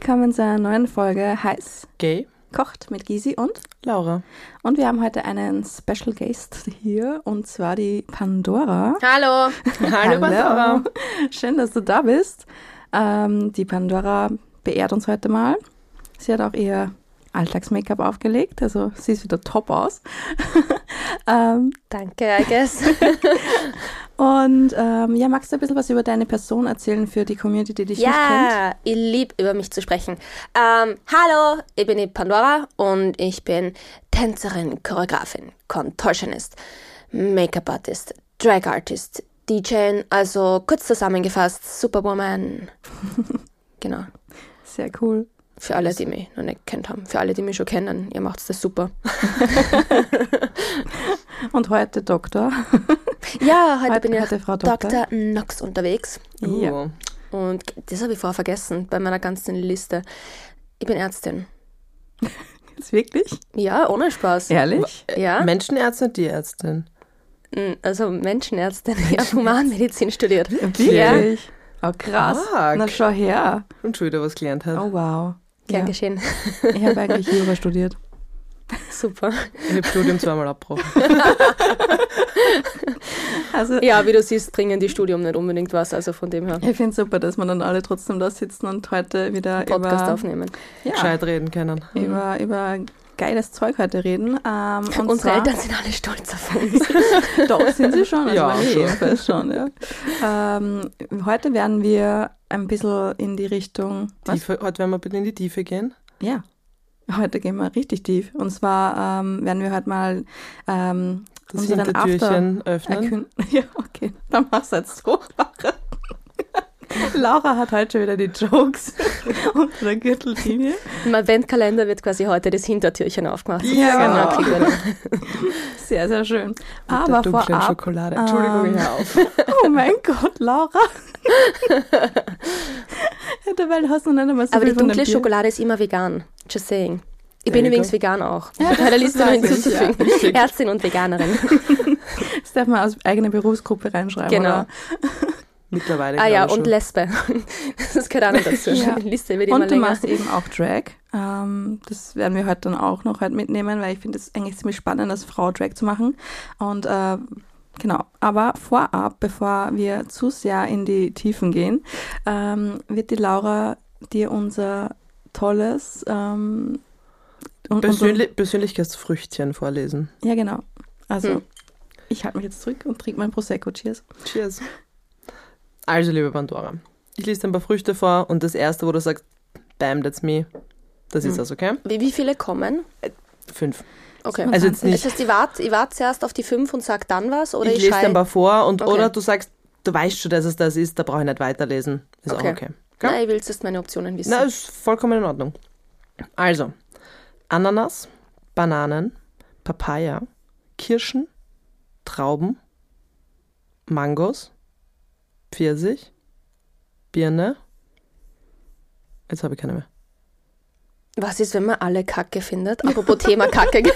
Willkommen zu einer neuen Folge Heiß Gay. kocht mit Gysi und Laura. und wir haben heute einen Special Guest hier und zwar die Pandora. Hallo. Hallo, Pandora. Schön, dass du da bist. Ähm, die Pandora beehrt uns heute mal. Sie hat auch ihr Alltags-Make-up aufgelegt, also sie sieht wieder top aus. ähm, Danke, I guess. und ähm, ja, magst du ein bisschen was über deine Person erzählen für die Community, die dich nicht kennt? ja, ich liebe über mich zu sprechen. Ähm, hallo, ich bin die Pandora und ich bin Tänzerin, Choreografin, Contortionist, Make-up-Artist, Drag-Artist, DJ, also kurz zusammengefasst, Superwoman. genau. Sehr cool. Für alle, die mich noch nicht kennt haben. Für alle, die mich schon kennen, ihr macht das super. Und heute Doktor. Ja, heute, Heute- bin ich heute Frau. Dr. Nox unterwegs. Ja. Uh. Und das habe ich vorher vergessen bei meiner ganzen Liste. Ich bin Ärztin. Ist wirklich? Ja, ohne Spaß. Ehrlich? Ja, Menschenärztin, Tierärztin. Also Menschenärztin. Ich habe Humanmedizin studiert. Wirklich? Oh, krass. Arg. Na, schau her. Und schon wieder was gelernt hat. Oh, wow. Gern Ja. geschehen. Ich habe eigentlich Jura studiert. Super. Ich habe Studium zweimal abgebrochen. Also, Ja, wie du siehst, bringen die Studium nicht unbedingt was, also von dem her ich finde es super, dass wir dann alle trotzdem da sitzen und heute wieder Podcast über, aufnehmen. ja, Gescheit reden können. über, über geiles Zeug heute reden. Ähm, und Unsere zwar, Eltern sind alle stolz auf uns. Doch, sind sie schon. Also Ja, schon. jedenfalls schon. Ja. Ähm, heute werden wir ein bisschen in die Richtung... Was? Tiefe, heute werden wir bitte in die Tiefe gehen. Ja, heute gehen wir richtig tief. Und zwar ähm, werden wir heute mal ähm, Das unseren Hintertürchen öffnen. Ja, okay. Dann mach's jetzt so, Laura. Hat heute schon wieder die Jokes unter der Gürtellinie. Im Adventkalender wird quasi heute das Hintertürchen aufgemacht. Ja. Genau, Sehr, sehr schön. Mit der Aber dunklen vorab, Schokolade. Entschuldigung, ähm, hör auf. oh mein Gott, Laura. dabei hast du nicht einmal so Aber viel die dunkle. Schokolade ist immer vegan. Just saying. Ich bin übrigens vegan auch. Ja, Bei der Liste noch hinzuzufügen. Richtig. Ärztin und Veganerin. Das darf man aus eigener Berufsgruppe reinschreiben. Genau. Oder? Mittlerweile. Ah ja, und schon. Lesbe. Das gehört auch noch dazu. Ja. Die Liste wird immer Und du länger. machst eben auch Drag. Ähm, das werden wir heute dann auch noch heute mitnehmen, weil ich finde es eigentlich ziemlich spannend, als Frau Drag zu machen. Und äh, genau, aber vorab, bevor wir zu sehr in die Tiefen gehen, ähm, wird die Laura dir unser tolles ähm, und Persönli Persönlichkeitsfrüchtchen vorlesen. Ja, genau. Also, Hm. ich halte mich jetzt zurück und trinke mein Prosecco. Cheers. Cheers. Also, liebe Pandora, ich lese dir ein paar Früchte vor und das erste, wo du sagst, bam, that's me, das ist Hm. das, okay? Wie, wie viele kommen? Fünf. Okay. Also jetzt Das nicht, heißt, ich warte ich wart zuerst auf die fünf und sag dann was? Oder ich ich, lese dir ein paar vor und Okay. oder du sagst, du weißt schon, dass es das ist, da brauche ich nicht weiterlesen. Ist Okay. auch okay. Nein, ich will jetzt meine Optionen wissen. Na, ist vollkommen in Ordnung. Also, Ananas, Bananen, Papaya, Kirschen, Trauben, Mangos, Pfirsich, Birne. Jetzt habe ich keine mehr. Was ist, wenn man alle Kacke findet? Apropos Thema Kacke.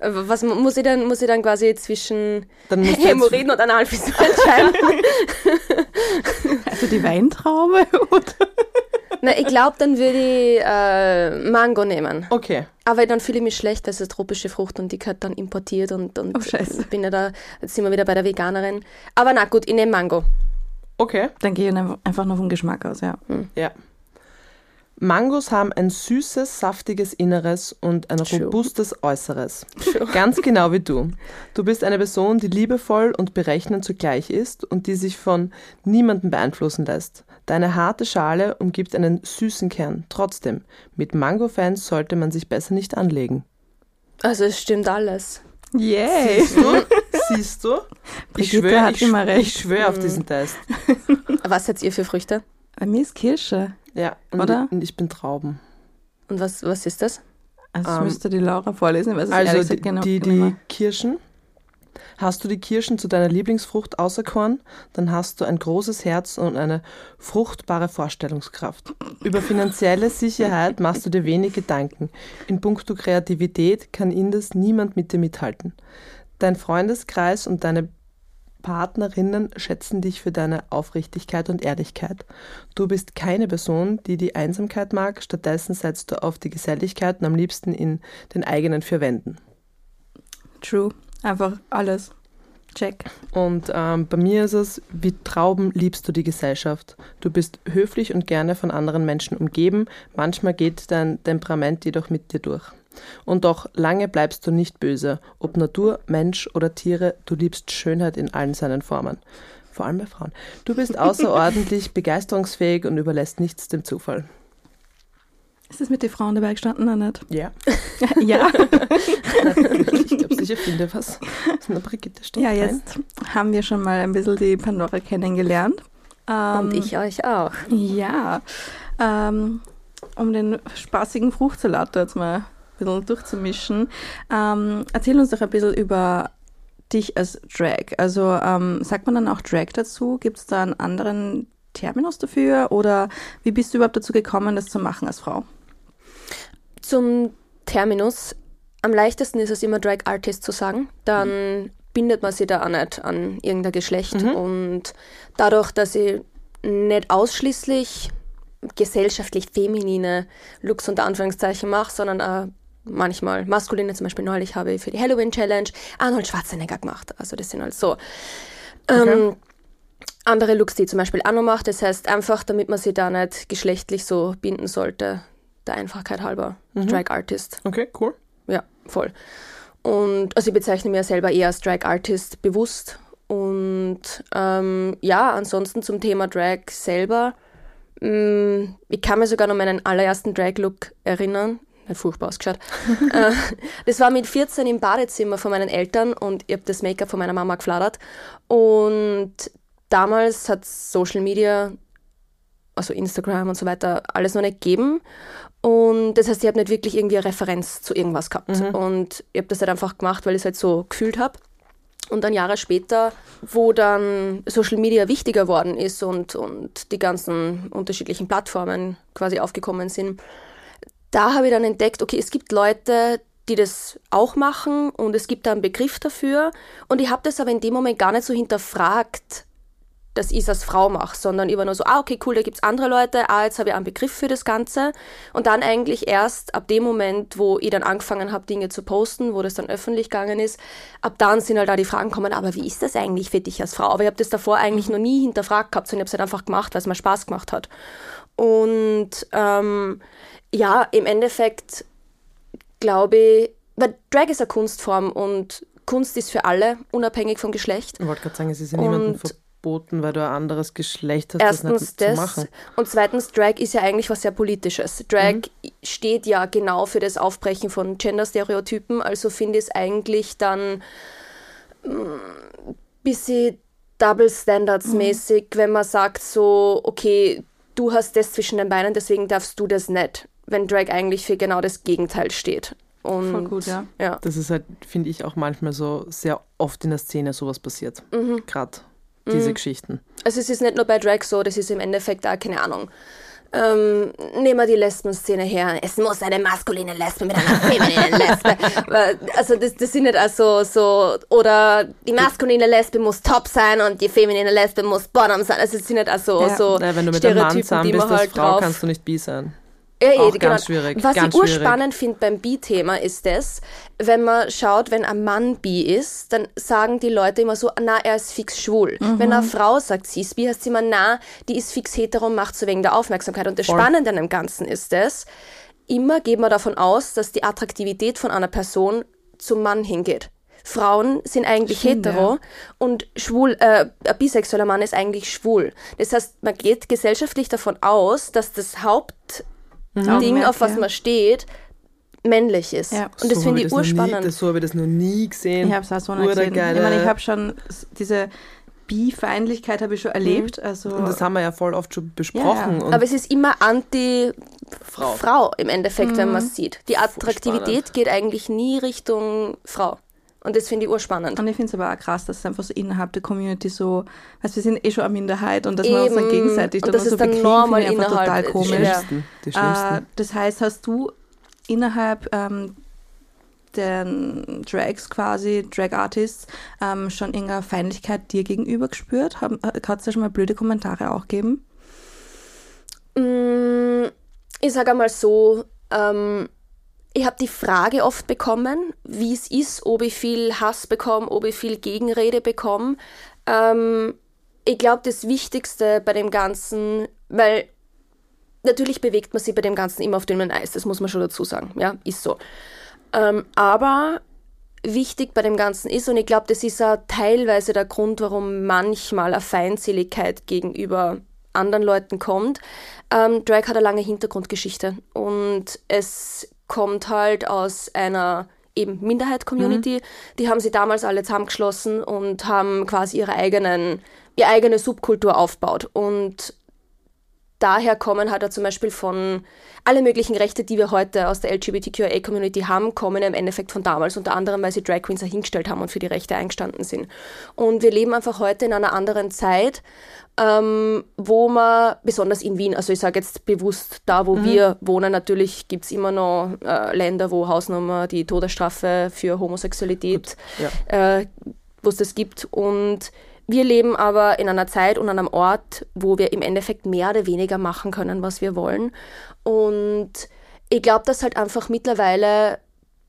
Was mu- muss ich dann, muss ich dann quasi zwischen Dann Hämorrhoiden und Analfissur entscheiden? Also die Weintraube oder? Na, ich glaube, dann würde ich äh, Mango nehmen. okay, Aber dann fühle ich mich schlecht, weil es ist eine tropische Frucht und die gehört dann importiert und, und Oh, scheiße. bin ja da, jetzt sind wir wieder bei der Veganerin. Aber na gut, ich nehme Mango. okay, Dann gehe ich einfach nur vom Geschmack aus, ja. ja. Mangos haben ein süßes, saftiges Inneres und ein True. robustes Äußeres. Ganz genau wie du. Du bist eine Person, die liebevoll und berechnend zugleich ist und die sich von niemandem beeinflussen lässt. Deine harte Schale umgibt einen süßen Kern. Trotzdem, mit Mango-Fans sollte man sich besser nicht anlegen. Also es stimmt alles. Yay! Siehst du? Siehst du? Ich schwöre ich, ich schwör auf diesen Test. Was seid ihr für Früchte? Bei mir ist Kirsche. Ja, und Oder? Ich, und ich bin Trauben. Und was, was ist das? Also das Ähm, müsste die Laura vorlesen, weil es Also ehrlich die, genau die, die Kirschen. Hast du die Kirschen zu deiner Lieblingsfrucht auserkoren, dann hast du ein großes Herz und eine fruchtbare Vorstellungskraft. Über finanzielle Sicherheit machst du dir wenig Gedanken. In puncto Kreativität kann indes niemand mit dir mithalten. Dein Freundeskreis und deine Partnerinnen schätzen dich für deine Aufrichtigkeit und Ehrlichkeit. Du bist keine Person, die die Einsamkeit mag, stattdessen setzt du auf die Geselligkeit und am liebsten in den eigenen vier Wänden. True. Einfach alles. Check. Und ähm, bei mir ist es, wie Trauben liebst du die Gesellschaft. Du bist höflich und gerne von anderen Menschen umgeben. Manchmal geht dein Temperament jedoch mit dir durch. Und doch lange bleibst du nicht böse. Ob Natur, Mensch oder Tiere, du liebst Schönheit in allen seinen Formen. Vor allem bei Frauen. Du bist außerordentlich begeisterungsfähig und überlässt nichts dem Zufall. Ist das mit den Frauen dabei gestanden oder nicht? Ja. ja. ich glaube, sicher finde was. Na, Brigitte steht Ja, rein. jetzt haben wir schon mal ein bisschen die Pandora kennengelernt. Ähm, Und ich euch auch. Ja. Ähm, um den spaßigen Fruchtsalat jetzt mal bisschen durchzumischen. Ähm, erzähl uns doch ein bisschen über dich als Drag. Also ähm, sagt man dann auch Drag dazu? Gibt es da einen anderen Terminus dafür? Oder wie bist du überhaupt dazu gekommen, das zu machen als Frau? Zum Terminus. Am leichtesten ist es immer Drag Artist zu sagen. Dann bindet man sich da auch nicht an irgendein Geschlecht. Und dadurch, dass ich nicht ausschließlich gesellschaftlich feminine Looks unter Anführungszeichen mache, sondern auch manchmal maskuline, zum Beispiel neulich habe ich für die Halloween Challenge Arnold Schwarzenegger gemacht. Also das sind halt so. Ähm, andere Looks, die zum Beispiel auch noch mache. Das heißt einfach, damit man sich da nicht geschlechtlich so binden sollte, der Einfachkeit halber. Drag Artist. Okay, cool. Ja, voll. Und also ich bezeichne mich ja selber eher als Drag Artist bewusst. Und ähm, ja, ansonsten zum Thema Drag selber. mh, Ich kann mir sogar noch meinen allerersten Drag-Look erinnern. Hat furchtbar ausgeschaut. Äh, das war mit 14 im Badezimmer von meinen Eltern und ich habe das Make-up von meiner Mama gefladert. Und damals hat Social Media, also Instagram und so weiter, alles noch nicht gegeben. Und das heißt, ich habe nicht wirklich irgendwie eine Referenz zu irgendwas gehabt. Und ich habe das halt einfach gemacht, weil ich es halt so gefühlt habe. Und dann Jahre später, wo dann Social Media wichtiger worden ist und, und die ganzen unterschiedlichen Plattformen quasi aufgekommen sind, da habe ich dann entdeckt, okay, es gibt Leute, die das auch machen und es gibt da einen Begriff dafür. Und ich habe das aber in dem Moment gar nicht so hinterfragt, dass ich es als Frau mache, sondern ich war nur so, ah, okay, cool, da gibt's andere Leute, ah, jetzt habe ich einen Begriff für das Ganze. Und dann eigentlich erst ab dem Moment, wo ich dann angefangen habe, Dinge zu posten, wo das dann öffentlich gegangen ist, ab dann sind halt da die Fragen gekommen, aber wie ist das eigentlich für dich als Frau? Aber ich habe das davor eigentlich noch nie hinterfragt gehabt, sondern ich habe es halt einfach gemacht, weil es mir Spaß gemacht hat. Und ähm, ja, im Endeffekt glaube ich, weil Drag ist eine Kunstform und Kunst ist für alle, unabhängig vom Geschlecht. Ich wollte gerade sagen, es ist ja niemandem verboten, weil du ein anderes Geschlecht hast, das Erstens nicht zu das machen. und zweitens Drag ist ja eigentlich was sehr politisches. Drag steht ja genau für das Aufbrechen von Gender-Stereotypen, also finde ich es eigentlich dann ein bisschen Double Standards mäßig, wenn man sagt so, okay, du hast das zwischen den Beinen, deswegen darfst du das nicht, wenn Drag eigentlich für genau das Gegenteil steht. Und Voll gut, ja. ja. Das ist halt, finde ich, auch manchmal so sehr oft in der Szene sowas passiert. Mhm. Gerade diese Geschichten. Also es ist nicht nur bei Drag so, das ist im Endeffekt auch, keine Ahnung. Ähm, nehmen wir die Lesben-Szene her. Es muss eine maskuline Lesbe mit einer femininen Lesbe. Also das, das sind nicht also so, oder die maskuline Lesbe muss top sein und die feminine Lesbe muss bottom sein. Also es sind nicht also Ja. so Naja, wenn du mit einem Mann zusammen bist als halt Frau, drauf... kannst du nicht bi sein. Ja, Auch genau. ganz schwierig, Was ganz ich urspannend finde beim Bi-Thema ist das, wenn man schaut, wenn ein Mann bi ist, dann sagen die Leute immer so, na, er ist fix schwul. Mhm. Wenn eine Frau sagt, sie ist bi, heißt sie immer, na, die ist fix hetero und macht so wegen der Aufmerksamkeit. Und das Voll. Spannende an dem Ganzen ist das, immer geht man davon aus, dass die Attraktivität von einer Person zum Mann hingeht. Frauen sind eigentlich Stimmt, hetero ja. und schwul, äh, ein bisexueller Mann ist eigentlich schwul. Das heißt, man geht gesellschaftlich davon aus, dass das Hauptding, Augenmerk, auf was ja. man steht, männlich ist. Ja. Und das So finde ich noch nie- urspannend. das- So habe ich das noch nie gesehen. Ich habe es auch so nicht gesehen. Ich meine, ich habe schon diese Bi-Feindlichkeit habe ich schon erlebt. Also Und das haben wir ja voll oft schon besprochen. Ja. Und Aber es ist immer Frau. anti-Frau im Endeffekt, wenn man Mhm. es sieht. Die Attraktivität geht eigentlich nie Richtung Frau. Und das finde ich urspannend. Und ich finde es aber auch krass, dass es einfach so innerhalb der Community so, weißt wir sind eh schon eine Minderheit und dass wir uns dann Eben. gegenseitig Und dann das so ist dann bekriegen, normal innerhalb- total die komisch. Schlimmsten. Die schlimmsten. Äh, das heißt, hast du innerhalb ähm, den Drags quasi, Drag Artists, ähm, schon irgendeine Feindlichkeit dir gegenüber gespürt? Hat es da schon mal blöde Kommentare auch gegeben? Mm, ich sage einmal so, ähm, ich habe die Frage oft bekommen, wie es ist, ob ich viel Hass bekomme, ob ich viel Gegenrede bekomme. Ähm, ich glaube, das Wichtigste bei dem Ganzen, weil natürlich bewegt man sich bei dem Ganzen immer auf dem Eis, das muss man schon dazu sagen, ja, ist so. Ähm, aber wichtig bei dem Ganzen ist, und ich glaube, das ist auch teilweise der Grund, warum manchmal eine Feindseligkeit gegenüber anderen Leuten kommt. Ähm, Drag hat eine lange Hintergrundgeschichte und es kommt halt aus einer eben Minderheit-Community. Mhm. Die haben sie damals alle zusammengeschlossen und haben quasi ihre eigenen, ihre eigene Subkultur aufgebaut. Und daher kommen halt zum Beispiel von alle möglichen Rechte, die wir heute aus der LGBTQIA-Community haben, kommen im Endeffekt von damals, unter anderem, weil sie Drag Queens dahingestellt haben und für die Rechte eingestanden sind. Und wir leben einfach heute in einer anderen Zeit, ähm, wo man, besonders in Wien, also ich sage jetzt bewusst da, wo mhm. wir wohnen, natürlich gibt es immer noch äh, Länder, wo Hausnummer die Todesstrafe für Homosexualität, ja. äh, wo es das gibt und wir leben aber in einer Zeit und an einem Ort, wo wir im Endeffekt mehr oder weniger machen können, was wir wollen. Und ich glaube, dass halt einfach mittlerweile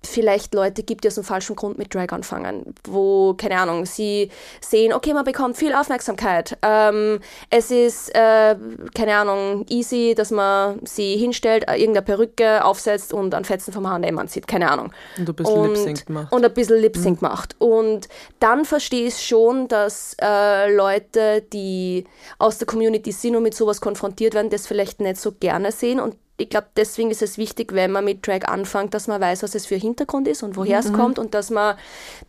vielleicht Leute gibt, die aus dem falschen Grund mit Drag anfangen, wo, keine Ahnung, sie sehen, okay, man bekommt viel Aufmerksamkeit. Ähm, es ist, äh, keine Ahnung, easy, dass man sie hinstellt, äh, irgendeine Perücke aufsetzt und einen Fetzen vom H&M anzieht, keine Ahnung. Und ein bisschen Lip-Sync macht. Und ein bisschen Lip-Sync mhm. macht. Und dann verstehe ich schon, dass äh, Leute, die aus der Community sind und mit sowas konfrontiert werden, das vielleicht nicht so gerne sehen und ich glaube, deswegen ist es wichtig, wenn man mit Drag anfängt, dass man weiß, was es für Hintergrund ist und woher mhm. es kommt und dass man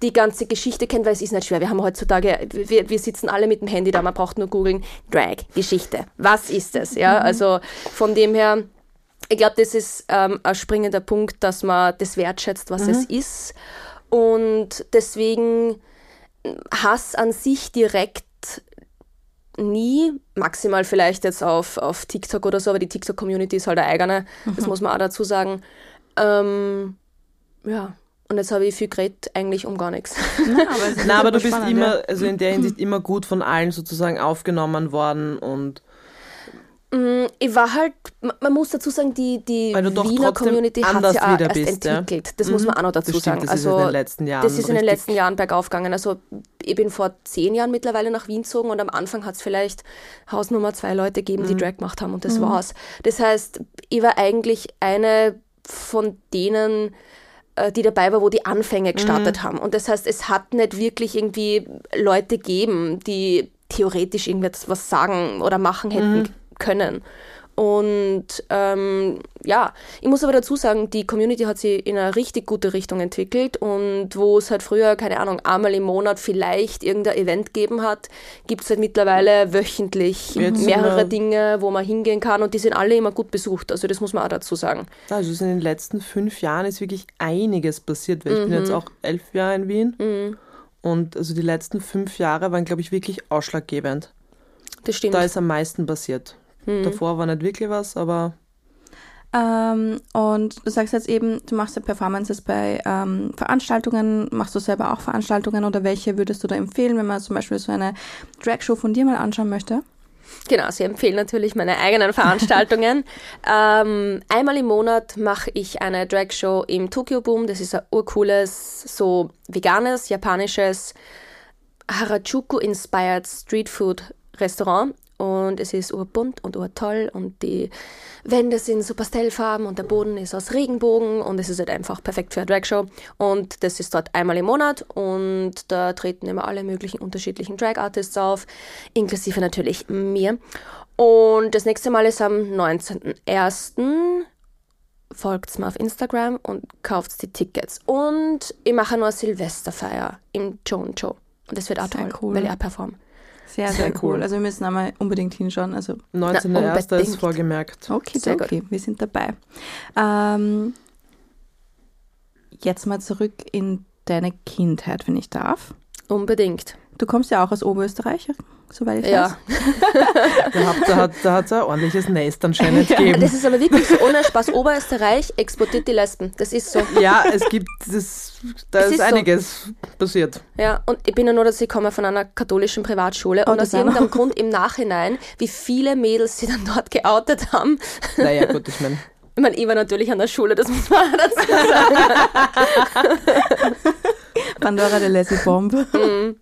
die ganze Geschichte kennt, weil es ist nicht schwer. Wir haben heutzutage, wir, wir sitzen alle mit dem Handy da, man braucht nur googeln, Drag, Geschichte. Was ist es? Ja, mhm. also von dem her, ich glaube, das ist ähm, ein springender Punkt, dass man das wertschätzt, was mhm. es ist. Und deswegen Hass an sich direkt nie, maximal vielleicht jetzt auf, auf TikTok oder so, aber die TikTok-Community ist halt eine eigene, mhm. das muss man auch dazu sagen. Ähm, ja, und jetzt habe ich viel geredet, eigentlich um gar nichts. Nein, aber, Nein, aber du bist spannend, immer, ja. also in der Hinsicht immer gut von allen sozusagen aufgenommen worden und ich war halt, man muss dazu sagen, die, die Wiener Community hat sich ja erst bist, entwickelt. Das mhm. muss man auch noch dazu Bestimmt, sagen. Das also, ist in den letzten Jahren. Das ist in den letzten Jahren bergauf gegangen. Also ich bin vor zehn Jahren mittlerweile nach Wien gezogen und am Anfang hat es vielleicht Hausnummer zwei Leute gegeben, die mhm. Drag gemacht haben und das mhm. war's. Das heißt, ich war eigentlich eine von denen, äh, die dabei war, wo die Anfänge gestartet mhm. haben. Und das heißt, es hat nicht wirklich irgendwie Leute gegeben, die theoretisch irgendwas sagen oder machen hätten mhm können. Und ähm, ja, ich muss aber dazu sagen, die Community hat sich in eine richtig gute Richtung entwickelt und wo es halt früher, keine Ahnung, einmal im Monat vielleicht irgendein Event gegeben hat, gibt es halt mittlerweile wöchentlich Jetzt mehrere Dinge, wo man hingehen kann und die sind alle immer gut besucht. Also das muss man auch dazu sagen. Also in den letzten fünf Jahren ist wirklich einiges passiert, weil ich bin jetzt mhm. auch elf Jahre in Wien mhm. und also die letzten fünf Jahre waren, glaube ich, wirklich ausschlaggebend. Das stimmt. Da ist am meisten passiert. Mhm. Davor war nicht wirklich was, aber. Ähm, und du sagst jetzt eben, du machst ja Performances bei ähm, Veranstaltungen. Machst du selber auch Veranstaltungen oder welche würdest du da empfehlen, wenn man zum Beispiel so eine Drag-Show von dir mal anschauen möchte? Genau, sie empfehlen natürlich meine eigenen Veranstaltungen. ähm, einmal im Monat mache ich eine Drag-Show im Tokyo Boom. Das ist ein urcooles, so veganes, japanisches Harajuku-inspired Street Food Restaurant und es ist urbunt und urtoll und die Wände sind so Pastellfarben und der Boden ist aus Regenbogen und es ist halt einfach perfekt für eine Dragshow und das ist dort einmal im Monat und da treten immer alle möglichen unterschiedlichen Drag-Artists auf, inklusive natürlich mir. Und das nächste Mal ist am 19.01 folgt mir auf Instagram und kauft die Tickets. Und ich mache nur Silvesterfeier im Joan Show. Und das wird auch Sehr toll, cool. weil ich auch performe. Sehr, sehr cool. Also wir müssen einmal unbedingt hinschauen. Also 19.01. ist vorgemerkt. Okay, sehr okay, wir sind dabei. Ähm, jetzt mal zurück in deine Kindheit, wenn ich darf. Unbedingt. Du kommst ja auch aus Oberösterreich, soweit ich Ja. weiß. Da hat da hat, da hat's ein ordentliches Nest anscheinend gegeben. Das ist aber wirklich so, ohne Spaß. Oberösterreich exportiert die Lesben. Das ist so. Ja, es gibt das, da Es ist, ist so. einiges passiert. Ja, und ich bin ja nur, dass ich komme von einer katholischen Privatschule Oh, und aus irgendeinem Grund im Nachhinein, wie viele Mädels sie dann dort geoutet haben. Naja, gut, ich meine, Ich meine, ich war natürlich an der Schule, das muss man dazu sagen. Pandora de Lassie Bombe. Mhm.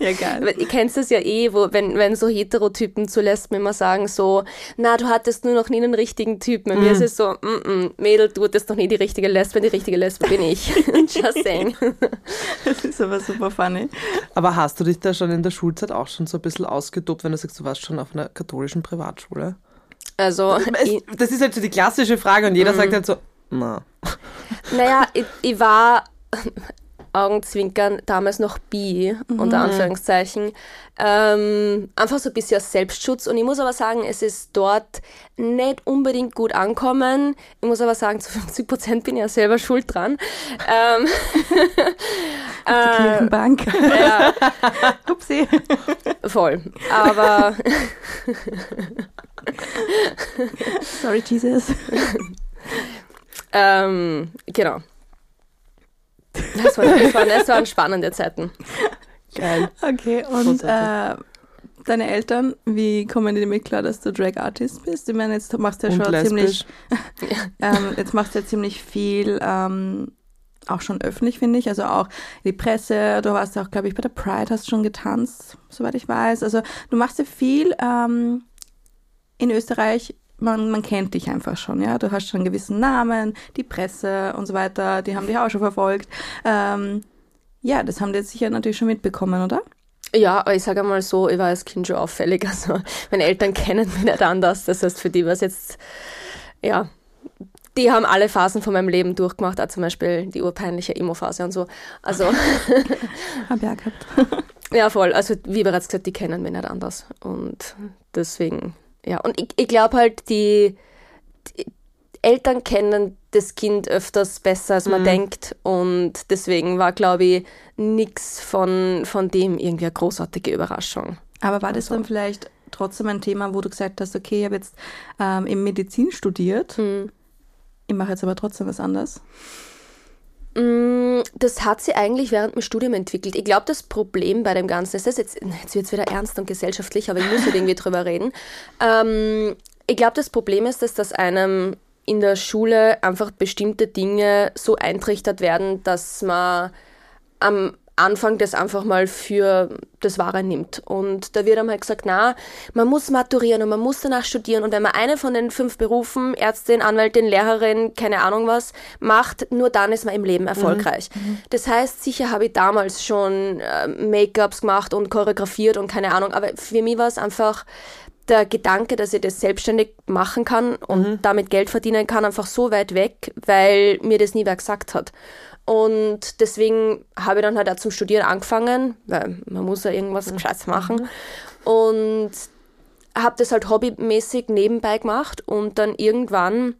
ja, geil. Ihr kennt das ja eh, wo, wenn, wenn so Heterotypen zu Lesben immer sagen so, na, du hattest nur noch nie einen richtigen Typen. Bei mir ist es so, mm -mm, Mädel, du hattest noch nie die richtige Lesbe, die richtige Lesbe bin ich. Just saying. Das ist aber super funny. aber hast du dich da schon in der Schulzeit auch schon so ein bisschen ausgetobt, wenn du sagst, du warst schon auf einer katholischen Privatschule? Also, Es, das ist halt so die klassische Frage und jeder Mhm. sagt halt so, na. naja, ich, ich war Augenzwinkern damals noch bi, unter Anführungszeichen. Ähm, einfach so ein bisschen aus Selbstschutz. Und ich muss aber sagen, es ist dort nicht unbedingt gut ankommen. Ich muss aber sagen, zu 50 Prozent bin ich ja selber schuld dran. Ähm, Die äh, Kirchenbank. ja, Upsi. voll. Aber Sorry, Jesus. ähm, genau. Das, war, das, waren, das waren spannende Zeiten. Geil. Okay, und äh, deine Eltern, wie kommen die damit klar, dass du Drag Artist bist? Ich meine, jetzt machst du ja Und schon ziemlich, lesbisch. ähm, jetzt machst du ja ziemlich viel, ähm, auch schon öffentlich, finde ich. Also auch die Presse, du warst ja auch, glaube ich, bei der Pride hast schon getanzt, soweit ich weiß. Also du machst ja viel ähm, in Österreich. Man, man kennt dich einfach schon, ja. Du hast schon einen gewissen Namen, die Presse und so weiter, die haben dich auch schon verfolgt. Ähm, ja, das haben die jetzt sicher natürlich schon mitbekommen, oder? Ja, aber ich sage mal so, ich war als Kind schon auffällig. Also meine Eltern kennen mich nicht anders. Das heißt, für die war es jetzt, ja, die haben alle Phasen von meinem Leben durchgemacht, auch zum Beispiel die urpeinliche Emo-Phase und so. Also, Hab ja gehabt. ja, voll. Also, wie bereits gesagt, die kennen mich nicht anders. Und deswegen, ja. Und ich, ich glaube halt, die, die Eltern kennen das Kind öfters besser, als man Mhm. denkt. Und deswegen war, glaube ich, nichts von, von dem irgendwie eine großartige Überraschung. Aber war das dann vielleicht trotzdem ein Thema, wo du gesagt hast, okay, ich habe jetzt ähm, in Medizin studiert, Hm. ich mache jetzt aber trotzdem was anderes? Mm, Das hat sie eigentlich während dem Studium entwickelt. Ich glaube, das Problem bei dem Ganzen ist, das jetzt, jetzt wird es wieder ernst und gesellschaftlich, aber ich muss halt irgendwie drüber reden. Ähm, ich glaube, das Problem ist, dass das einem in der Schule einfach bestimmte Dinge so eintrichtert werden, dass man am Anfang das einfach mal für das Wahre nimmt. Und da wird einem halt gesagt, na, man muss maturieren und man muss danach studieren. Und wenn man eine von den fünf Berufen, Ärztin, Anwältin, Lehrerin, keine Ahnung was, macht, nur dann ist man im Leben erfolgreich. Das heißt, sicher habe ich damals schon äh, Make-ups gemacht und choreografiert und keine Ahnung, aber für mich war es einfach der Gedanke, dass ich das selbstständig machen kann und damit Geld verdienen kann, einfach so weit weg, weil mir das nie wer gesagt hat. Und deswegen habe ich dann halt auch zum Studieren angefangen, weil man muss ja irgendwas Gescheites machen. Und habe das halt hobbymäßig nebenbei gemacht und dann irgendwann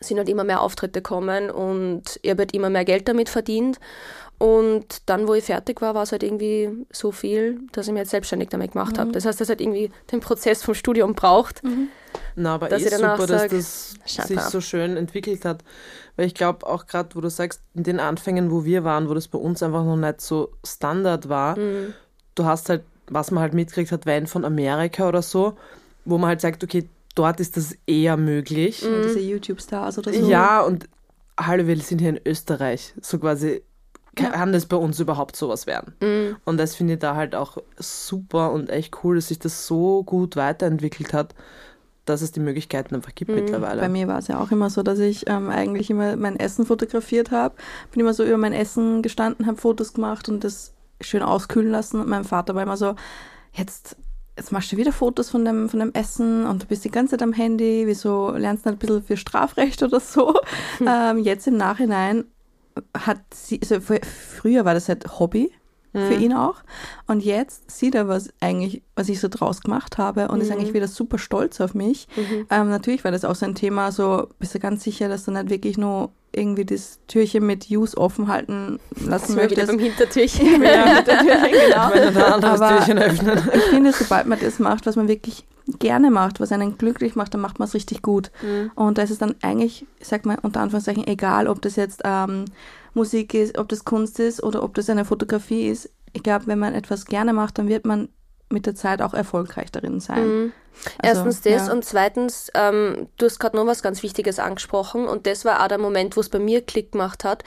sind halt immer mehr Auftritte gekommen und ich habe halt immer mehr Geld damit verdient. Und dann, wo ich fertig war, war es halt irgendwie so viel, dass ich mir jetzt selbstständig damit gemacht habe. Das heißt, dass halt irgendwie den Prozess vom Studium braucht. Na, aber Dass eh super, dass sag, das shut sich so schön entwickelt hat. Weil ich glaube auch gerade, wo du sagst, in den Anfängen, wo wir waren, wo das bei uns einfach noch nicht so Standard war, Mhm. du hast halt, was man halt mitgekriegt hat, Wein von Amerika oder so, wo man halt sagt, okay, dort ist das eher möglich. Mhm. Diese YouTube-Stars oder so? Ja, und hallo, wir sind hier in Österreich. So quasi, Ja. kann das bei uns überhaupt sowas werden? Mhm. Und das finde ich da halt auch super und echt cool, dass sich das so gut weiterentwickelt hat, dass es die Möglichkeiten einfach gibt mittlerweile. Bei mir war es ja auch immer so, dass ich ähm, eigentlich immer mein Essen fotografiert habe. Bin immer so über mein Essen gestanden, habe Fotos gemacht und das schön auskühlen lassen. Und mein Vater war immer so, jetzt, jetzt machst du wieder Fotos von dem, von dem Essen und du bist die ganze Zeit am Handy. Wieso lernst du nicht ein bisschen für Strafrecht oder so? ähm, jetzt im Nachhinein hat sie, also fr- früher war das halt Hobby für ihn auch. Und jetzt sieht er, was eigentlich, was ich so draus gemacht habe und ist eigentlich wieder super stolz auf mich. Ähm, natürlich war das auch so ein Thema, so bist du ganz sicher, dass du nicht wirklich nur irgendwie das Türchen mit Use offen halten lassen wir wieder möchtest. beim Hintertürchen. Ja, mit der Türchen, genau. Ein anderes Aber- Türchen öffnen. Ich finde, sobald man das macht, was man wirklich gerne macht, was einen glücklich macht, dann macht man es richtig gut. Mhm. Und da ist es dann eigentlich, ich sag mal, unter Anführungszeichen egal, ob das jetzt ähm, Musik ist, ob das Kunst ist oder ob das eine Fotografie ist. Ich glaube, wenn man etwas gerne macht, dann wird man mit der Zeit auch erfolgreich darin sein. Mhm. Also, Erstens das ja. und zweitens, ähm, du hast gerade noch was ganz Wichtiges angesprochen und das war auch der Moment, wo es bei mir Klick gemacht hat.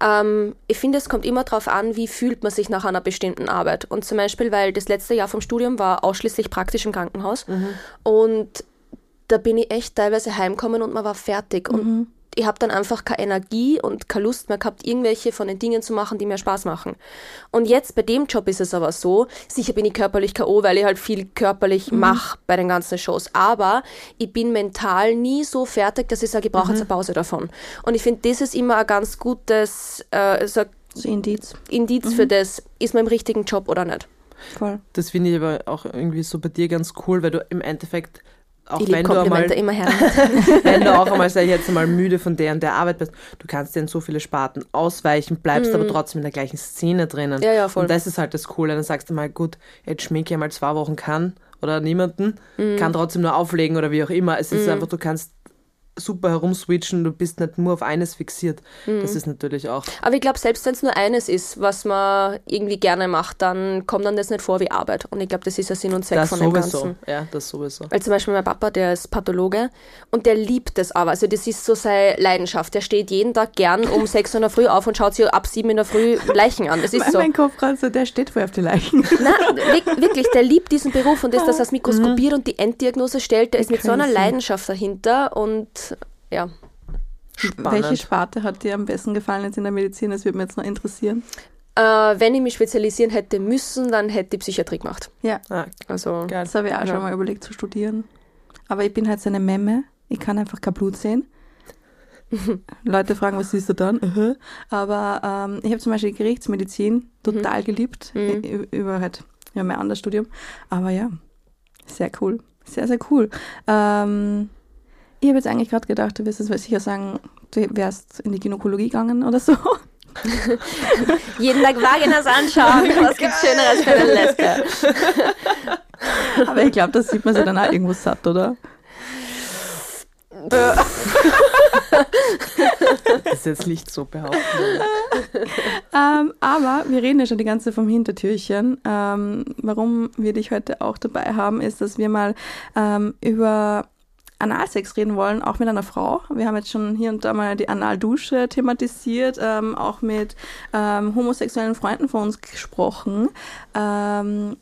Ähm, ich finde, es kommt immer darauf an, wie fühlt man sich nach einer bestimmten Arbeit. Und zum Beispiel, weil das letzte Jahr vom Studium war ausschließlich praktisch im Krankenhaus und da bin ich echt teilweise heimgekommen und man war fertig und ich habe dann einfach keine Energie und keine Lust mehr gehabt, irgendwelche von den Dingen zu machen, die mir Spaß machen. Und jetzt bei dem Job ist es aber so, sicher bin ich körperlich K.O., weil ich halt viel körperlich mache bei den ganzen Shows, aber ich bin mental nie so fertig, dass ich sage, ich brauche jetzt eine Pause davon. Und ich finde, das ist immer ein ganz gutes äh, so So Indiz. Indiz für das, ist man im richtigen Job oder nicht. Voll. Das finde ich aber auch irgendwie so bei dir ganz cool, weil du im Endeffekt, auch Ich wenn du einmal immer her. wenn du auch einmal, sag ich jetzt mal, müde von der und der Arbeit bist, du kannst dir in so viele Sparten ausweichen, bleibst aber trotzdem in der gleichen Szene drinnen. Mhm. Ja, ja, voll. Und das ist halt das Coole. Dann sagst du mal, gut, jetzt schminke ich mal zwei Wochen kann oder niemanden, Mhm. kann trotzdem nur auflegen oder wie auch immer. Es ist einfach, du kannst super herumswitchen, du bist nicht nur auf eines fixiert. Mhm. Das ist natürlich auch. Aber ich glaube, selbst wenn es nur eines ist, was man irgendwie gerne macht, dann kommt dann das nicht vor wie Arbeit. Und ich glaube, das ist der Sinn und Zweck Das von dem sowieso. Ganzen. Ja, das sowieso. Weil zum Beispiel mein Papa, der ist Pathologe und der liebt das aber. Also das ist so seine Leidenschaft. Der steht jeden Tag gern um sechs in der Früh auf und schaut sich ab sieben in der Früh Leichen an. Das ist Mein, so. mein Kopf gerade so, der steht voll auf die Leichen. Nein, wirk- wirklich, der liebt diesen Beruf und das, dass er das mikroskopiert und die Enddiagnose stellt, der ist mit so einer Crazy. Leidenschaft dahinter und ja. Spannend. Welche Sparte hat dir am besten gefallen jetzt in der Medizin? Das würde mich jetzt noch interessieren. Äh, wenn ich mich spezialisieren hätte müssen, dann hätte ich Psychiatrie gemacht. Ja, Ah, Also geil. das habe ich auch Ja. schon mal überlegt zu studieren. Aber ich bin halt so eine Memme. Ich kann einfach kein Blut sehen. Leute fragen, was siehst du dann? Aber ähm, ich habe zum Beispiel Gerichtsmedizin total geliebt. Mhm. Über halt ja, mein anderes Studium. Aber ja, sehr cool. Sehr, sehr cool. Ähm, ich habe jetzt eigentlich gerade gedacht, du wirst es sicher sagen, du wärst in die Gynäkologie gegangen oder so. jeden Tag Vaginas anschauen. Was gibt's Schöneres für eine Lesbe? Aber ich glaube, das sieht man sich dann auch irgendwo satt, oder? Das ist jetzt nicht so behaupten. Ähm, aber wir reden ja schon die ganze Zeit vom Hintertürchen. Ähm, warum wir dich heute auch dabei haben, ist, dass wir mal ähm, über Analsex reden wollen, auch mit einer Frau. Wir haben jetzt schon hier und da mal die Analdusche thematisiert, ähm, auch mit ähm, homosexuellen Freunden von uns gesprochen. Ähm,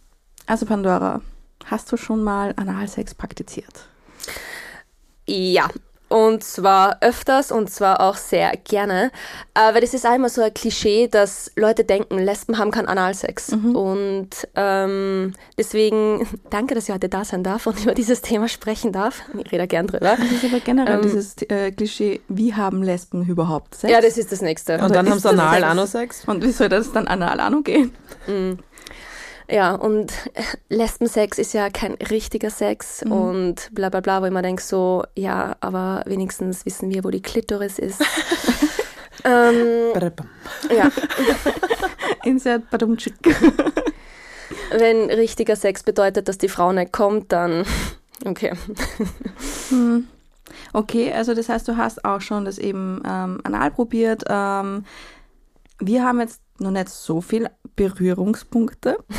also Pandora, hast du schon mal Analsex praktiziert? Ja. Und zwar öfters und zwar auch sehr gerne. Äh, weil das ist immer so ein Klischee, dass Leute denken, Lesben haben keinen Analsex. Und ähm, deswegen danke, dass ich heute da sein darf und über dieses Thema sprechen darf. Ich rede gern drüber. Das ist aber generell Ähm, dieses äh, Klischee, wie haben Lesben überhaupt Sex? Ja, das ist das Nächste. Und dann ist haben sie das anal Sex? Anosex. und wie soll das dann anal auch noch gehen? Ja, und Lesbensex ist ja kein richtiger Sex und bla bla bla, wo ich mir denke so, ja, aber wenigstens wissen wir, wo die Klitoris ist. ähm, ja, Insert Badumtschik. wenn richtiger Sex bedeutet, dass die Frau nicht kommt, dann okay. Okay, also das heißt, du hast auch schon das eben ähm, anal probiert. Ähm, wir haben jetzt noch nicht so viel Berührungspunkte.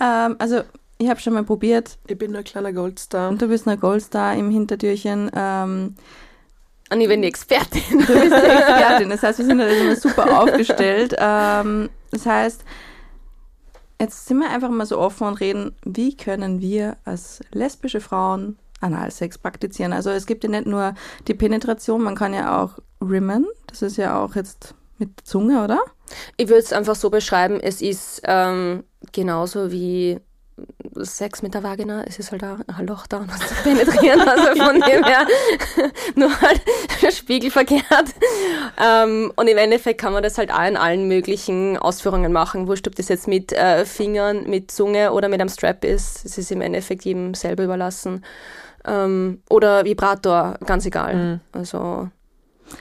ähm, also ich habe schon mal probiert Ich bin nur ein kleiner Goldstar. und du bist eine Goldstar im Hintertürchen. Ähm, Und ich bin die Expertin. du bist die Expertin. Das heißt, wir sind da immer super aufgestellt. Ähm, das heißt, jetzt sind wir einfach mal so offen und reden, wie können wir als lesbische Frauen Analsex praktizieren? Also es gibt ja nicht nur die Penetration, man kann ja auch rimmen. Das ist ja auch jetzt mit Zunge, oder? Ich würde es einfach so beschreiben, es ist ähm, genauso wie Sex mit der Vagina. Es ist halt auch ein Loch da was zu penetrieren. Also von dem her nur halt spiegelverkehrt. Ähm, und im Endeffekt kann man das halt auch in allen möglichen Ausführungen machen. Wurscht, ob das jetzt mit äh, Fingern, mit Zunge oder mit einem Strap ist. Es ist im Endeffekt jedem selber überlassen. Ähm, oder Vibrator, ganz egal. Also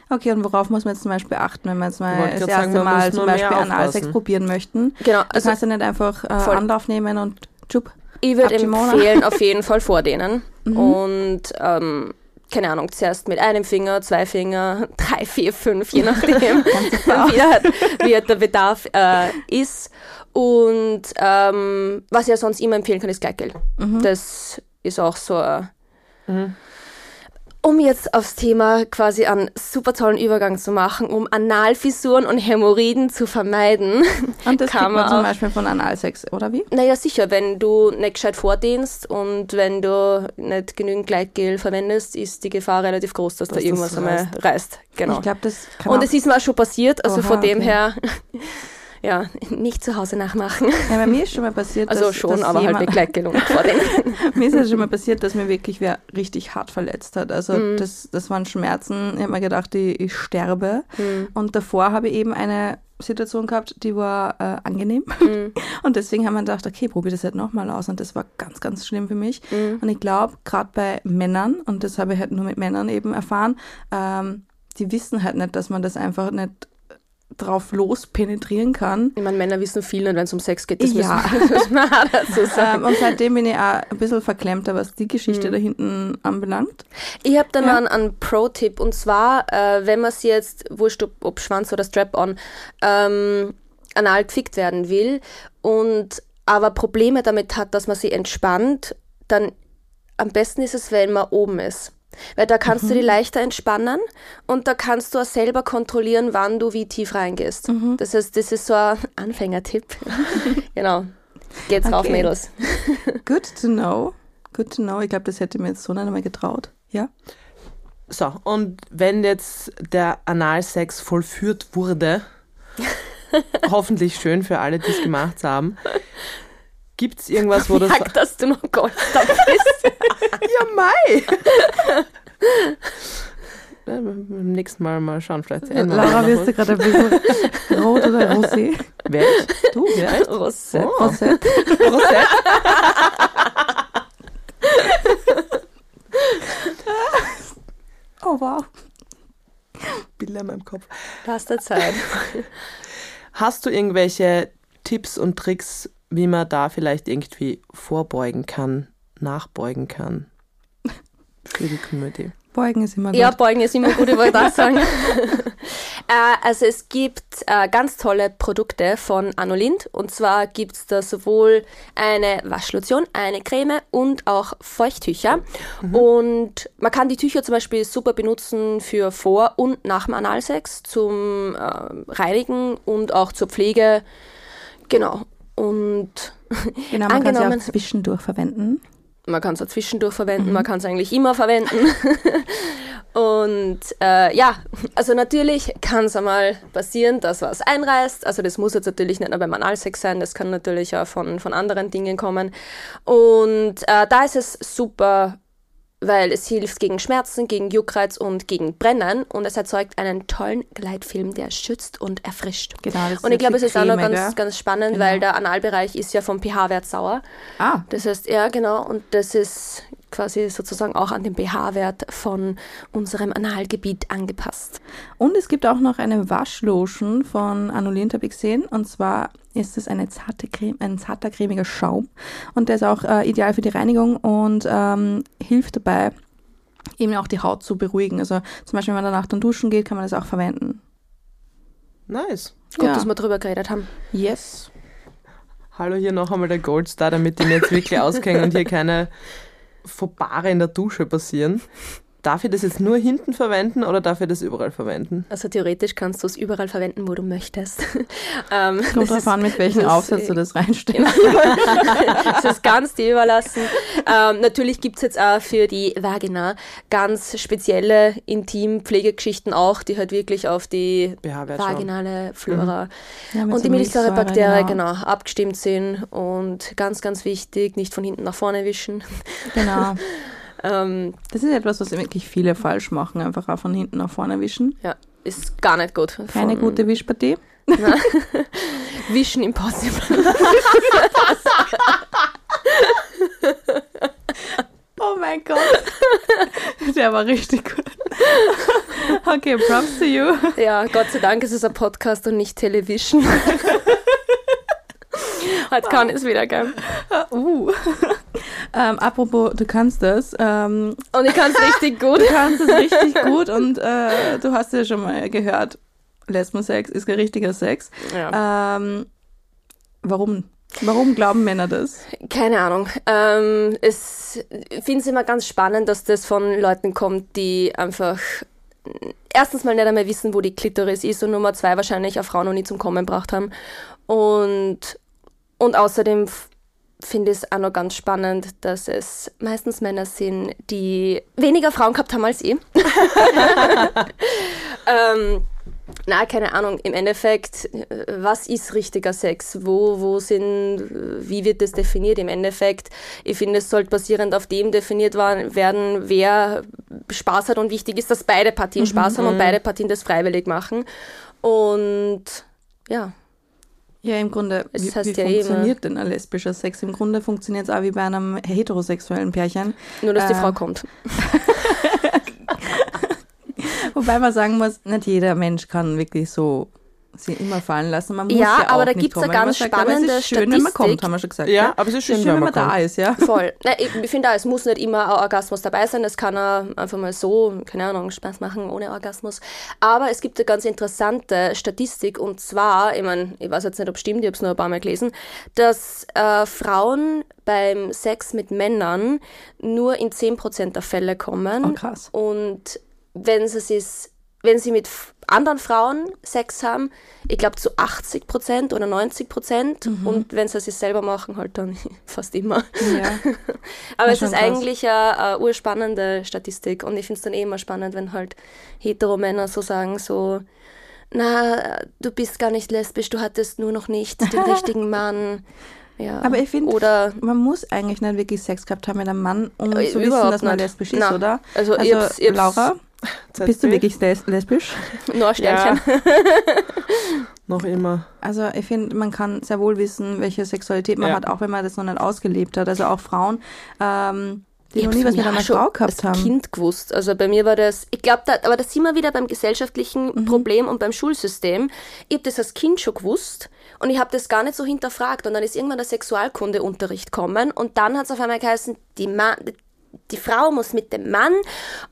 Okay, und worauf muss man jetzt zum Beispiel achten, wenn wir jetzt mal das erste sagen, Mal zum Beispiel Analsex probieren möchten? Genau, Das also heißt ja nicht einfach äh. Anlauf nehmen und tschupp. ich würde empfehlen, auf jeden Fall vordehnen. Mhm. Und ähm, keine Ahnung, zuerst mit einem Finger, zwei Finger, drei, vier, fünf, je nachdem, wie, halt, wie halt der Bedarf äh, ist. Und ähm, was ich ja sonst immer empfehlen kann, ist Gleitgel. Mhm. Das ist auch so. äh, Mhm. Um jetzt aufs Thema quasi einen super tollen Übergang zu machen, um Analfissuren und Hämorrhoiden zu vermeiden. Und das Kann man man zum Beispiel von Analsex, oder wie? Naja, sicher, wenn du nicht gescheit vordehnst und wenn du nicht genügend Gleitgel verwendest, ist die Gefahr relativ groß, dass, Dass da irgendwas das einmal reißt. Genau. Ich glaube, das kann Und es ist mir auch schon passiert, also Oha, von dem okay. her, ja, nicht zu Hause nachmachen. ja, bei mir ist schon mal passiert, Also dass, schon, dass aber halt mit Gleitgel und vordehnen. mir ist ja schon mal passiert, dass mir wirklich wer richtig hart verletzt hat. Also Mhm. das, das waren Schmerzen. Ich habe mir gedacht, ich, ich sterbe. Mhm. Und davor habe ich eben eine Situation gehabt, die war äh, angenehm. Mhm. Und deswegen haben wir gedacht, okay, probier das halt nochmal aus. Und das war ganz, ganz schlimm für mich. Mhm. Und ich glaube, gerade bei Männern, und das habe ich halt nur mit Männern eben erfahren, ähm, die wissen halt nicht, dass man das einfach nicht drauf los penetrieren kann. Ich meine, Männer wissen viel und wenn es um Sex geht, das Ja. müssen, wir- dazu sagen. Ähm, und seitdem bin ich auch ein bisschen verklemmter, was die Geschichte Mhm. da hinten anbelangt. Ich habe dann Ja. einen, einen Pro-Tipp und zwar, äh, wenn man sie jetzt, wurscht ob, ob Schwanz oder Strap-on, ähm, anal gefickt werden will und aber Probleme damit hat, dass man sie entspannt, dann am besten ist es, wenn man oben ist. Weil da kannst du die leichter entspannen und da kannst du auch selber kontrollieren, wann du wie tief reingehst. Das heißt, das ist so ein Anfängertipp. genau. Geht's rauf, Okay. Mädels. Good to know. Good to know. Ich glaube, das hätte mir jetzt so nicht einmal getraut. Ja? So, und wenn jetzt der Analsex vollführt wurde, hoffentlich schön für alle, die es gemacht haben, gibt es irgendwas, wo das... Sag, dass du noch Goldstock bist. Ja, Mai! Ja, beim nächsten Mal mal schauen, vielleicht Laura, noch wirst du gerade ein bisschen rot oder rosé? Wer ich? Du? Wer? Rosette. Oh, Rosette. Rosette. Oh, wow. Bilder in meinem Kopf. Lass der Zeit. Hast du irgendwelche Tipps und Tricks, wie man da vielleicht irgendwie vorbeugen kann, nachbeugen kann? Für die Community. Beugen ist immer gut. Ja, beugen ist immer gut, ich wollte das sagen. äh, also es gibt äh, ganz tolle Produkte von Anolind und zwar gibt es da sowohl eine Waschlotion, eine Creme und auch Feuchttücher. Und man kann die Tücher zum Beispiel super benutzen für vor und nach dem Analsex zum äh, Reinigen und auch zur Pflege. Genau. Und genau, man kann angenommen- auch zwischendurch verwenden. man kann es auch zwischendurch verwenden, man kann es eigentlich immer verwenden. Und äh, ja, also natürlich kann es einmal passieren, dass was einreißt. Also das muss jetzt natürlich nicht nur beim Analsex sein, das kann natürlich auch von, von anderen Dingen kommen. Und äh, da ist es super, weil es hilft gegen Schmerzen, gegen Juckreiz und gegen Brennen und es erzeugt einen tollen Gleitfilm, der schützt und erfrischt. Genau, das Und ich glaube, es ist auch noch ganz, ganz spannend, Genau. weil der Analbereich ist ja vom pH-Wert sauer. Ah, Das heißt, ja, genau, und das ist quasi sozusagen auch an den pH-Wert von unserem Analgebiet angepasst. und es gibt auch noch eine Waschlotion von ich gesehen. Und zwar ist es eine zarte Creme, ein zarter, cremiger Schaum. Und der ist auch äh, ideal für die Reinigung und ähm, hilft dabei, eben auch die Haut zu beruhigen. Also zum Beispiel, wenn man danach dann duschen geht, kann man das auch verwenden. Nice. Gut, Ja. dass wir drüber geredet haben. Yes. Hallo, hier noch einmal der Goldstar, damit die mir jetzt wirklich auskenne und hier keine Fauxpare in der Dusche passieren. Darf ich das jetzt nur hinten verwenden oder darf ich das überall verwenden? Also theoretisch kannst du es überall verwenden, wo du möchtest. ähm, Kommt drauf an, mit welchem Aufsatz du das reinstellst. das ist ganz dir überlassen. Ähm, natürlich gibt es jetzt auch für die Vagina ganz spezielle Intimpflegegeschichten auch, die halt wirklich auf die vaginale Flora Ja, mit und so die Milchsäurebakterien Milchsäure, genau. abgestimmt sind und ganz, ganz wichtig, nicht von hinten nach vorne wischen. Genau. Ähm, Das ist etwas, was wirklich viele falsch machen, einfach auch von hinten nach vorne wischen. ja, ist gar nicht gut. Keine Von- gute Wischpartie. Vision Impossible. Oh mein Gott. Der war richtig gut. Okay, props to you. Ja, Gott sei Dank ist es ein Podcast und nicht Television. Heute kann es wieder gehen. Uh. Ähm, apropos, du kannst das. Ähm, Und ich kann es richtig gut. du kannst es richtig gut und äh, du hast ja schon mal gehört, Lesbensex ist kein richtiger Sex. Ja. Ähm, warum? Warum glauben Männer das? Keine Ahnung. Ähm, es, ich finde es immer ganz spannend, dass das von Leuten kommt, die einfach erstens mal nicht einmal wissen, wo die Klitoris ist und Nummer zwei wahrscheinlich eine Frau noch nie zum Kommen gebracht haben. Und, und außerdem finde ich es auch noch ganz spannend, dass es meistens Männer sind, die weniger Frauen gehabt haben als ich. ähm, na, keine Ahnung. Im Endeffekt, äh, was ist richtiger Sex? Wo, wo sind, wie wird das definiert? Im Endeffekt, ich finde, es sollte basierend auf dem definiert werden, wer Spaß hat und wichtig ist, dass beide Partien Spaß haben und beide Partien das freiwillig machen. Und ja, Ja, im Grunde, Es wie, heißt wie ja funktioniert denn ein lesbischer Sex? Im Grunde funktioniert es auch wie bei einem heterosexuellen Pärchen. nur dass die Äh, Frau kommt. Wobei man sagen muss, nicht jeder Mensch kann wirklich so sie immer fallen lassen. Man muss Ja, ja, aber da nicht gibt's eine ganz sagt, aber spannende es ist schön, wenn man Statistik. kommt, haben wir schon gesagt. Ja, gell? aber es ist Es schön, ist wenn schön, wenn man man da kommt. ist, ja. Voll. Ich, finde auch, es muss nicht immer ein Orgasmus dabei sein. Es kann auch einfach mal so, keine Ahnung, Spaß machen ohne Orgasmus. Aber es gibt eine ganz interessante Statistik und zwar, ich meine, ich weiß jetzt nicht, ob es stimmt, ich habe es nur ein paar Mal gelesen, dass äh, Frauen beim Sex mit Männern nur in 10% der Fälle kommen. Oh, krass. Und wenn sie es wenn sie mit anderen Frauen Sex haben, ich glaube zu 80 Prozent oder 90 Prozent. Mhm. Und wenn sie es sich selber machen, halt dann fast immer. Ja. Aber Ja, es ist krass. eigentlich eine, eine urspannende Statistik. Und ich finde es dann eh immer spannend, wenn halt Heteromänner so sagen, so, na, du bist gar nicht lesbisch, du hattest nur noch nicht den richtigen Mann. Ja. Aber ich finde, Oder man muss eigentlich nicht wirklich Sex gehabt haben mit einem Mann, um Äh, zu wissen, dass man nicht. lesbisch ist, Na, oder? also ich hab's- ich hab's- Laura, bist du wirklich les lesbisch? nur ein Sternchen. Noch immer. Also ich finde, man kann sehr wohl wissen, welche Sexualität man Ja. hat, auch wenn man das noch nicht ausgelebt hat. Also auch Frauen, ähm, die Ich noch nie was mit einer Frau gehabt als haben. Kind gewusst. Also bei mir war das, ich glaube, da, aber da sind wir wieder beim gesellschaftlichen Mhm. Problem und beim Schulsystem. Ich habe das als Kind schon gewusst und ich habe das gar nicht so hinterfragt. Und dann ist irgendwann der Sexualkundeunterricht kommen und dann hat es auf einmal geheißen, die, Ma die Frau muss mit dem Mann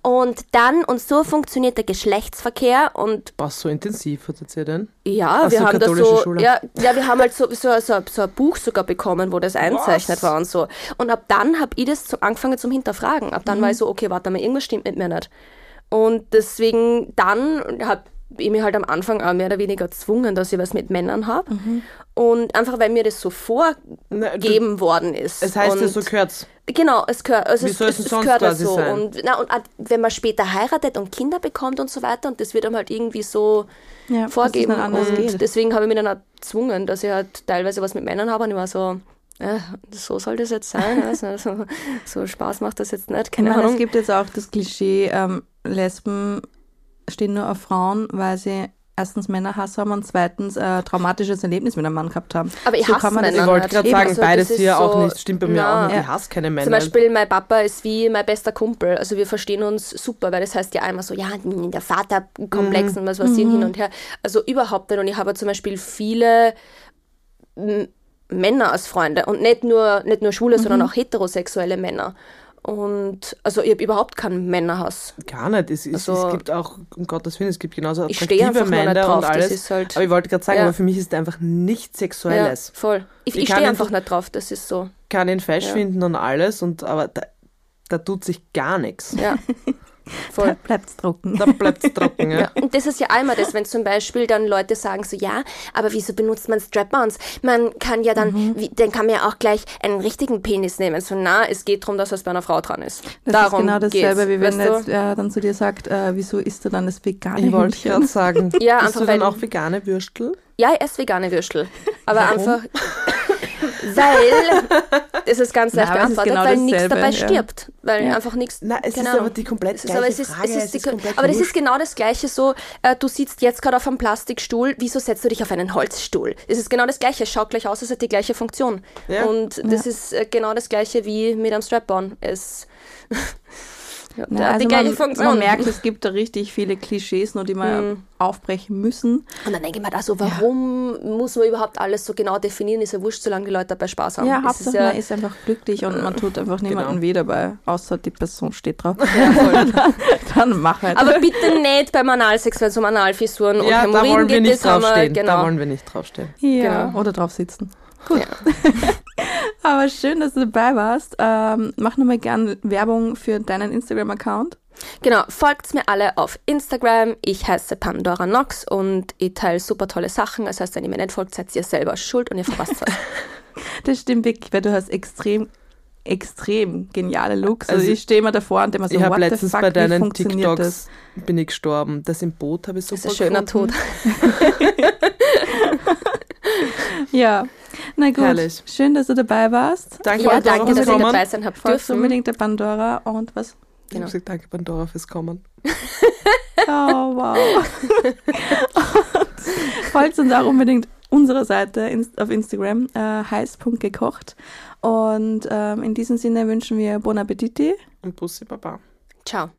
und dann, und so funktioniert der Geschlechtsverkehr und Was so intensiv hat ihr denn? ja, Ach wir so, haben da so, ja, ja, wir haben halt so, so, so, so ein Buch sogar bekommen, wo das einzeichnet Was? war und so. Und ab dann habe ich das zum, angefangen zum Hinterfragen. Ab dann war ich so, okay, warte mal, irgendwas stimmt mit mir nicht. Und deswegen dann habe ich mir halt am Anfang auch mehr oder weniger gezwungen, dass ich was mit Männern habe. Und einfach, weil mir das so vorgegeben worden ist. Es heißt und ja, so gehört's. Genau, es gehört, also es, es es, es gehört quasi so. sein? Und, na, und wenn man später heiratet und Kinder bekommt und so weiter, und das wird einem halt irgendwie so Ja, es anders Und geht. deswegen habe ich mich dann auch gezwungen, dass ich halt teilweise was mit Männern habe und ich war so, äh, so soll das jetzt sein. Also, so, so Spaß macht das jetzt nicht, Ich keine meine, es Ahnung. gibt jetzt auch das Klischee, ähm, Lesben stehen nur auf Frauen, weil sie erstens Männerhass haben und zweitens äh, traumatisches Erlebnis mit einem Mann gehabt haben. Aber ich so hasse Männer Ich wollte nicht. gerade sagen, also beides hier auch so- nicht. Stimmt bei mir Na. auch nicht. Ja. Ich hasse keine Männer. Zum Beispiel, mein Papa ist wie mein bester Kumpel. Also wir verstehen uns super, weil das heißt ja einmal so, ja, der Vaterkomplex und was weiß ich hin und her. Also überhaupt nicht. Und ich habe zum Beispiel viele Männer als Freunde und nicht nur, nicht nur schwule, sondern auch heterosexuelle Männer. Und also ich habe überhaupt keinen Männerhass. Gar nicht. Es, Also- es gibt auch, um Gottes Willen, es gibt genauso Ich stehe attraktive Männer drauf, und das alles. ist halt- aber ich wollte gerade sagen, Ja. aber für mich ist es einfach nichts Ja, Sexuelles. voll. Ich, Ich ich stehe einfach nicht drauf, das ist so. Kann ihn fesch Ja. finden und alles, und, aber da, da tut sich gar nichts. Ja, voll. Bleibt's trocken. Da bleibt es trocken. Ja. Ja, und das ist ja einmal das, wenn zum Beispiel dann Leute sagen so, ja, aber wieso benutzt man Strap-ons? Man kann ja dann, Mhm. wie, dann kann man ja auch gleich einen richtigen Penis nehmen. So, na, es geht darum, dass es bei einer Frau dran ist. Das Darum ist genau dasselbe, geht's, wie wenn weißt du? jetzt äh, dann zu dir sagt, äh, wieso isst du dann das vegane Ich wollte gerade sagen, Ja, bist einfach du dann weil- auch vegane Würstel? Ja, ich esse vegane Würstel. Aber einfach, weil, das ist ganz leicht es beantwortet, genau weil nichts dabei ja. stirbt. Weil Ja. einfach nichts, Nein, es ist Ahnung. aber die komplett Es ist, aber es ist, Frage. es ist, es die, ist komplett aber das ist genau das Gleiche so, äh, du sitzt jetzt gerade auf einem Plastikstuhl, wieso setzt du dich auf einen Holzstuhl? Es ist genau das Gleiche, es schaut gleich aus, es hat die gleiche Funktion. Ja. Und das ist äh, genau das Gleiche wie mit einem Strap-on. Es, Ja, Na, hat also die gleiche man, Funktion. man merkt, es gibt da richtig viele Klischees, nur die wir Mhm. aufbrechen müssen. Und dann denke ich mir da so, warum muss man überhaupt alles so genau definieren? Ist ja wurscht, solange die Leute dabei Spaß haben. Ja, Das Hauptsache ist ja, man ist einfach glücklich und man tut einfach niemandem Genau. weh dabei, außer die Person steht drauf. dann, dann mach halt. aber bitte nicht beim Analsex, wenn es um Analfissuren und Ja, da Hämorrhoiden wollen wir geht. nicht Das haben wir, draufstehen. genau. Da wollen wir nicht draufstehen. ja, genau. oder drauf sitzen. Gut. Ja. Aber schön, dass du dabei warst. Ähm, mach nochmal gern Werbung für deinen Instagram-Account. Genau, folgt mir alle auf Instagram. Ich heiße Pandora Nox und ich teile super tolle Sachen. Das heißt, wenn ihr mir nicht folgt, seid ihr selber schuld und ihr verpasst was. Das stimmt wirklich, weil du hast extrem, extrem geniale Looks. Also, Also ich stehe immer davor und denke mir so, ich habe what the letztens fuck, bei deinen funktioniert TikToks bin ich gestorben. Das im Boot habe ich Das super ist ein schöner gefunden. Tod. Ja, na gut. Herrlich. Schön, dass du dabei warst. Danke, Ja, danke, dass Kommen. dabei sein habt Folgst dürfen. unbedingt der Pandora und was? Ich habe gesagt, danke Pandora fürs Kommen. Oh, wow. und folgt uns auch unbedingt unserer Seite auf Instagram, äh, heiß.gekocht. Und ähm, in diesem Sinne wünschen wir Bon Appetit. Und Bussi Baba. Ciao.